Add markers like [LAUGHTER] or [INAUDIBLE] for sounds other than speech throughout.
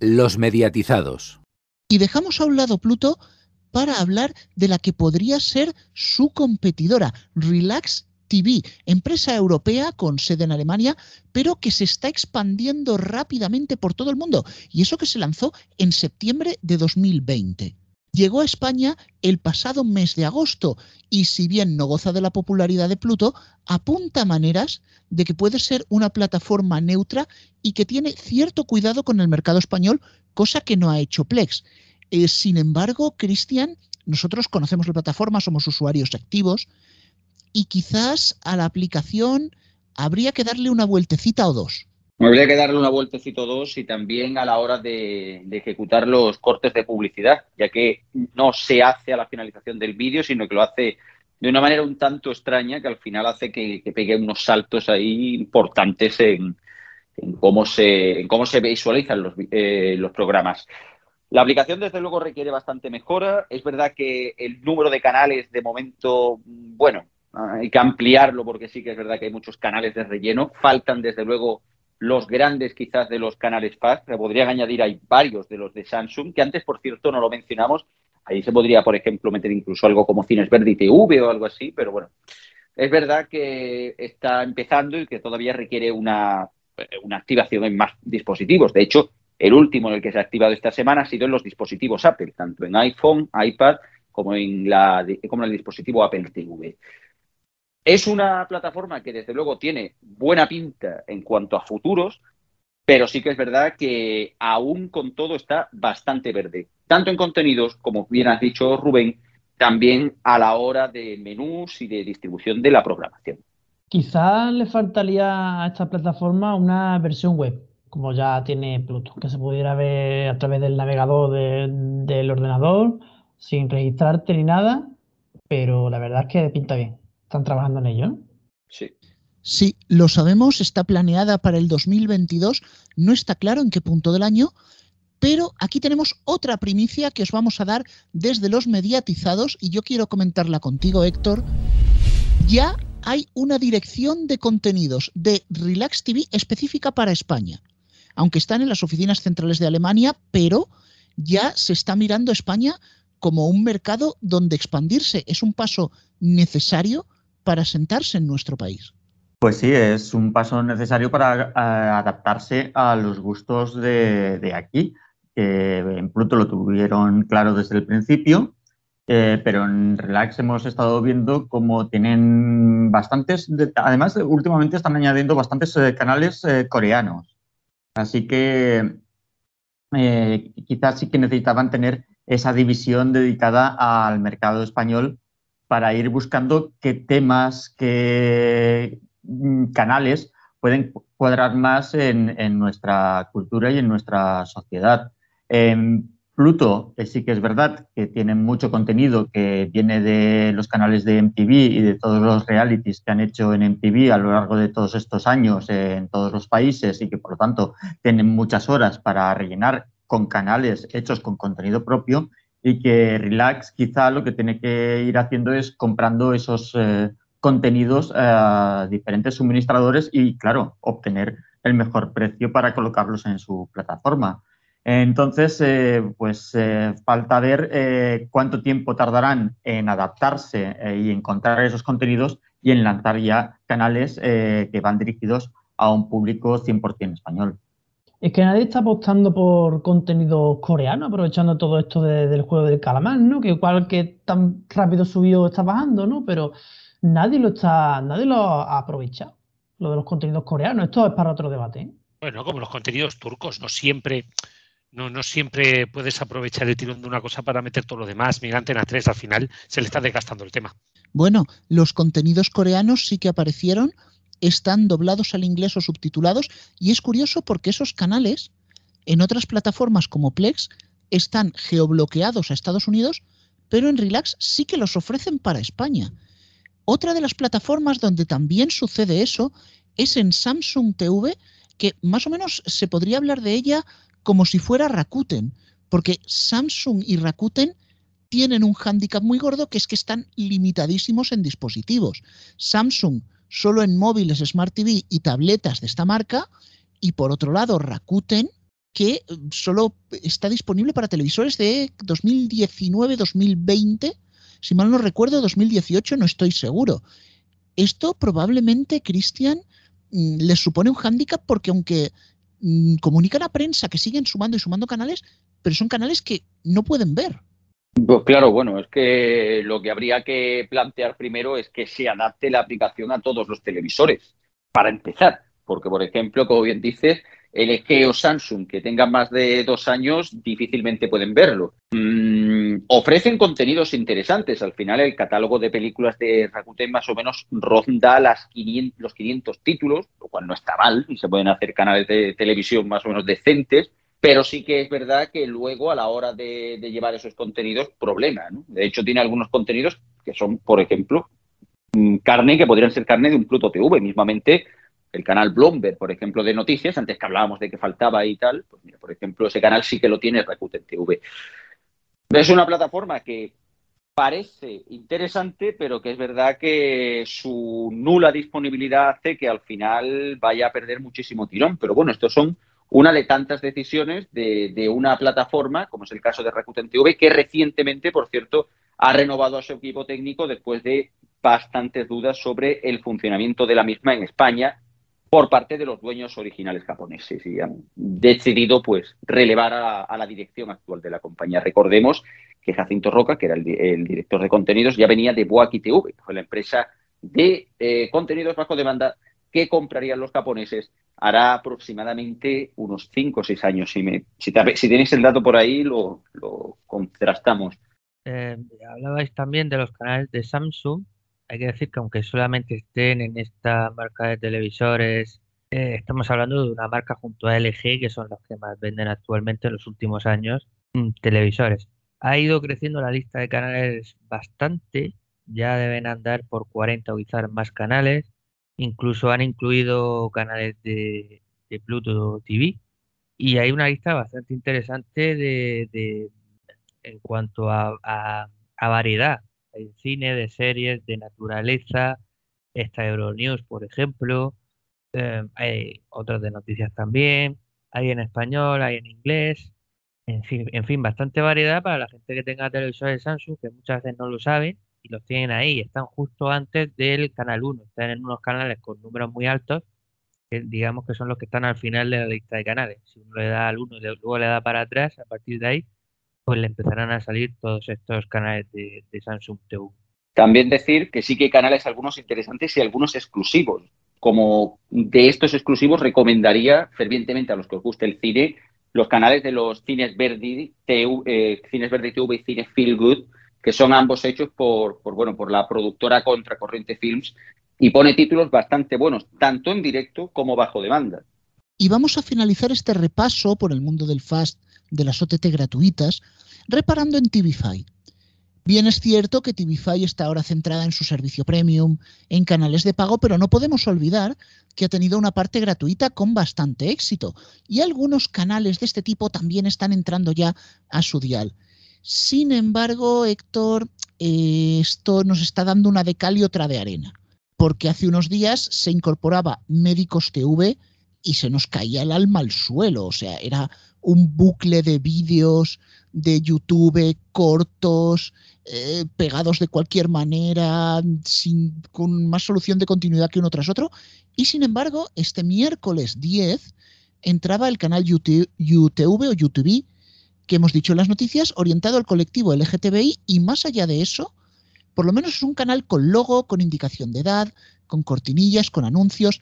Los mediatizados. Y dejamos a un lado Pluto para hablar de la que podría ser su competidora, Relax TV, empresa europea con sede en Alemania, pero que se está expandiendo rápidamente por todo el mundo. Y eso que se lanzó en septiembre de 2020. Llegó a España el pasado mes de agosto y si bien no goza de la popularidad de Pluto, apunta maneras de que puede ser una plataforma neutra y que tiene cierto cuidado con el mercado español, cosa que no ha hecho Plex. Eh, sin embargo, Cristian, nosotros conocemos la plataforma, somos usuarios activos y quizás a la aplicación habría que darle una vueltecita o dos. Habría que darle una vueltecita o dos y también a la hora de, ejecutar los cortes de publicidad, ya que no se hace a la finalización del vídeo, sino que lo hace de una manera un tanto extraña que al final hace que, pegue unos saltos ahí importantes en, cómo, se, en cómo se visualizan eh, los programas. La aplicación, desde luego, requiere bastante mejora. Es verdad que el número de canales, de momento, bueno, hay que ampliarlo porque sí que es verdad que hay muchos canales de relleno. Faltan, desde luego, los grandes quizás de los canales FAST. Se podrían añadir, hay varios de los de Samsung, que antes, por cierto, no lo mencionamos. Ahí se podría, por ejemplo, meter incluso algo como Cines Verde TV o algo así, pero bueno, es verdad que está empezando y que todavía requiere una, una activación en más dispositivos. De hecho, el último en el que se ha activado esta semana ha sido en los dispositivos Apple, tanto en iPhone, iPad, como en, la, como en el dispositivo Apple TV. Es una plataforma que desde luego tiene buena pinta en cuanto a futuros, pero sí que es verdad que aún con todo está bastante verde, tanto en contenidos, como bien has dicho Rubén, también a la hora de menús y de distribución de la programación. Quizás le faltaría a esta plataforma una versión web como ya tiene Pluto, que se pudiera ver a través del navegador del ordenador, sin registrarte ni nada, pero la verdad es que pinta bien. Están trabajando en ello. Sí. Sí, lo sabemos, está planeada para el 2022, no está claro en qué punto del año, pero aquí tenemos otra primicia que os vamos a dar desde los mediatizados y yo quiero comentarla contigo, Héctor. Ya hay una dirección de contenidos de Relax TV específica para España aunque están en las oficinas centrales de Alemania, pero ya se está mirando España como un mercado donde expandirse. Es un paso necesario para sentarse en nuestro país. Pues sí, es un paso necesario para eh, adaptarse a los gustos de, aquí. en Pluto lo tuvieron claro desde el principio, eh, pero en Relax hemos estado viendo cómo tienen bastantes, además últimamente están añadiendo bastantes eh, canales coreanos. Así que quizás sí que necesitaban tener esa división dedicada al mercado español para ir buscando qué temas, qué mm, canales pueden cuadrar más en, nuestra cultura y en nuestra sociedad. Em, Pluto sí que es verdad que tiene mucho contenido que viene de los canales de MTV y de todos los realities que han hecho en MTV a lo largo de todos estos años en todos los países y que por lo tanto tienen muchas horas para rellenar con canales hechos con contenido propio y que Relax quizá lo que tiene que ir haciendo es comprando esos eh, contenidos a diferentes suministradores y claro, obtener el mejor precio para colocarlos en su plataforma. Entonces, eh, pues eh, falta ver eh, cuánto tiempo tardarán en adaptarse y encontrar esos contenidos y en lanzar ya canales que van dirigidos a un público 100% español. Es que nadie está apostando por contenido coreano, aprovechando todo esto del juego del calamar, ¿no? Que igual que tan rápido subió está bajando, ¿no? Pero nadie lo está, nadie lo ha aprovechado, lo de los contenidos coreanos. Esto es para otro debate. Bueno, como los contenidos turcos, no siempre no, no siempre puedes aprovechar el tirón de una cosa para meter todo lo demás. Mira Antena 3, al final se le está desgastando el tema. Bueno, los contenidos coreanos sí que aparecieron, están doblados al inglés o subtitulados, y es curioso porque esos canales en otras plataformas como Plex están geobloqueados a Estados Unidos, pero en Relax sí que los ofrecen para España. Otra de las plataformas donde también sucede eso es en Samsung TV, que más o menos se podría hablar de ella como si fuera Rakuten, porque Samsung y Rakuten tienen un hándicap muy gordo que es que están limitadísimos en dispositivos. Samsung solo en móviles, Smart TV y tabletas de esta marca, y por otro lado Rakuten que solo está disponible para televisores de 2019-2020, si mal no recuerdo, 2018, no estoy seguro. Esto probablemente, Cristian, mm, les supone un hándicap porque aunque mm, comunican a prensa que siguen sumando y sumando canales, pero son canales que no pueden ver. Pues claro, bueno, es que lo que habría que plantear primero es que se adapte la aplicación a todos los televisores, para empezar, porque por ejemplo, como bien dices, LG o Samsung que tengan más de dos años difícilmente pueden verlo. Mm, ofrecen contenidos interesantes. Al final el catálogo de películas de Rakuten más o menos ronda las 500, los 500 títulos, lo cual no está mal y se pueden hacer canales de televisión más o menos decentes. Pero sí que es verdad que luego a la hora de, llevar esos contenidos, problema. De hecho, tiene algunos contenidos que son, por ejemplo, mm, carne que podrían ser carne de un Pluto TV. Mismamente, el canal Bloomberg, por ejemplo, de noticias, antes que hablábamos de que faltaba y tal, pues mira, por ejemplo, ese canal sí que lo tiene Rakuten TV. Es una plataforma que parece interesante, pero que es verdad que su nula disponibilidad hace que al final vaya a perder muchísimo tirón. Pero bueno, estos son una de tantas decisiones de, una plataforma, como es el caso de Rakuten TV, que recientemente, por cierto, ha renovado a su equipo técnico después de bastantes dudas sobre el funcionamiento de la misma en España por parte de los dueños originales japoneses y han decidido pues relevar a, la dirección actual de la compañía. Recordemos que Jacinto Roca, que era el, director de contenidos, ya venía de Boaki TV, la empresa de eh, contenidos bajo demanda que comprarían los japoneses hará aproximadamente unos 5 o 6 años. Si, tenéis el dato por ahí, lo, contrastamos. Eh, hablabais también de los canales de Samsung hay que decir que aunque solamente estén en esta marca de televisores, eh, estamos hablando de una marca junto a LG, que son los que más venden actualmente en los últimos años mm, televisores. Ha ido creciendo la lista de canales bastante, ya deben andar por 40 o quizás más canales, incluso han incluido canales de, Pluto TV y hay una lista bastante interesante de, en cuanto a variedad hay cine, de series, de naturaleza, está Euronews, por ejemplo, eh, hay otras de noticias también, hay en español, hay en inglés, en fin, en fin, bastante variedad para la gente que tenga televisores Samsung, que muchas veces no lo saben y los tienen ahí, están justo antes del canal 1, están en unos canales con números muy altos, que digamos que son los que están al final de la lista de canales. Si uno le da al 1 y luego le da para atrás, a partir de ahí pues le empezarán a salir todos estos canales de, Samsung TV. También decir que sí que hay canales algunos interesantes y algunos exclusivos. Como de estos exclusivos recomendaría fervientemente a los que os guste el cine los canales de los Cines Verdi, TV, eh, Cines Verdi TV y Cines Feel Good, que son ambos hechos por, bueno, por la productora Contracorriente Films y pone títulos bastante buenos, tanto en directo como bajo demanda. Y vamos a finalizar este repaso por el mundo del fast de las OTT gratuitas, reparando en TVFi. Bien es cierto que TVFi está ahora centrada en su servicio premium, en canales de pago, pero no podemos olvidar que ha tenido una parte gratuita con bastante éxito. Y algunos canales de este tipo también están entrando ya a su dial. Sin embargo, Héctor, eh, esto nos está dando una de cal y otra de arena, porque hace unos días se incorporaba Médicos TV y se nos caía el alma al suelo, o sea, era un bucle de vídeos de YouTube cortos, eh, pegados de cualquier manera, sin, con más solución de continuidad que uno tras otro. Y sin embargo, este miércoles 10 entraba el canal YouTube, o YouTube, que hemos dicho en las noticias, orientado al colectivo LGTBI y más allá de eso, por lo menos es un canal con logo, con indicación de edad, con cortinillas, con anuncios,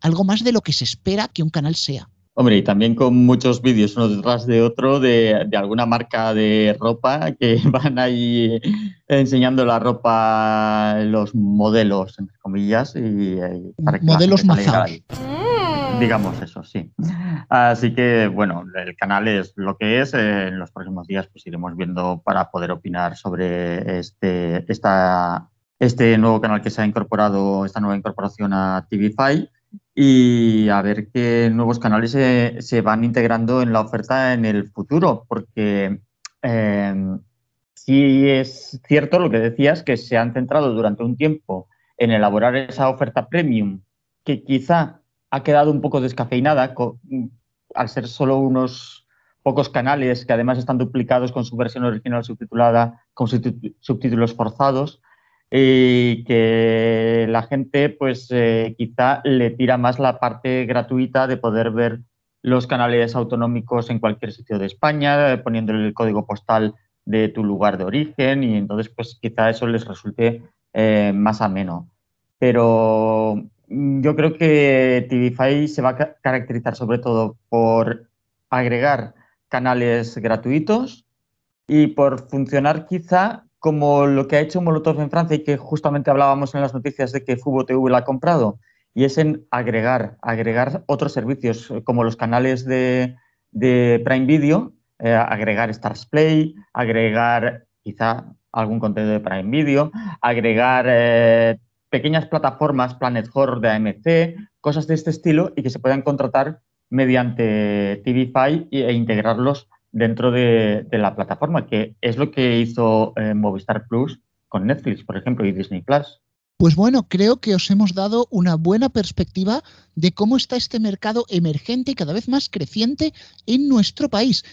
algo más de lo que se espera que un canal sea. Hombre, y también con muchos vídeos uno detrás de otro de, alguna marca de ropa que [LAUGHS] van ahí enseñando la ropa, los modelos, entre comillas, y, para que modelos mazados. Digamos eso, sí. Así que, bueno, el canal es lo que es. En los próximos días pues iremos viendo para poder opinar sobre este, esta, este nuevo canal que se ha incorporado, esta nueva incorporación a TVFi y a ver qué nuevos canales se, van integrando en la oferta en el futuro, porque eh, sí es cierto lo que decías, que se han centrado durante un tiempo en elaborar esa oferta premium, que quizá ha quedado un poco descafeinada al ser solo unos pocos canales que además están duplicados con su versión original subtitulada con subtítulos forzados y que la gente pues eh, quizá le tira más la parte gratuita de poder ver los canales autonómicos en cualquier sitio de España, poniéndole el código postal de tu lugar de origen y entonces pues quizá eso les resulte eh, más ameno. Pero mm, yo creo que TVFi se va a caracterizar sobre todo por agregar canales gratuitos y por funcionar quizá como lo que ha hecho Molotov en Francia y que justamente hablábamos en las noticias de que Fubo TV la ha comprado, y es en agregar, agregar otros servicios como los canales de, Prime Video, eh, agregar Stars Play, agregar quizá algún contenido de Prime Video, agregar eh, pequeñas plataformas Planet Horror de AMC, cosas de este estilo y que se puedan contratar mediante TVFi e integrarlos dentro de, la plataforma, que es lo que hizo eh, Movistar Plus con Netflix, por ejemplo, y Disney Plus. Pues bueno, creo que os hemos dado una buena perspectiva de cómo está este mercado emergente y cada vez más creciente en nuestro país.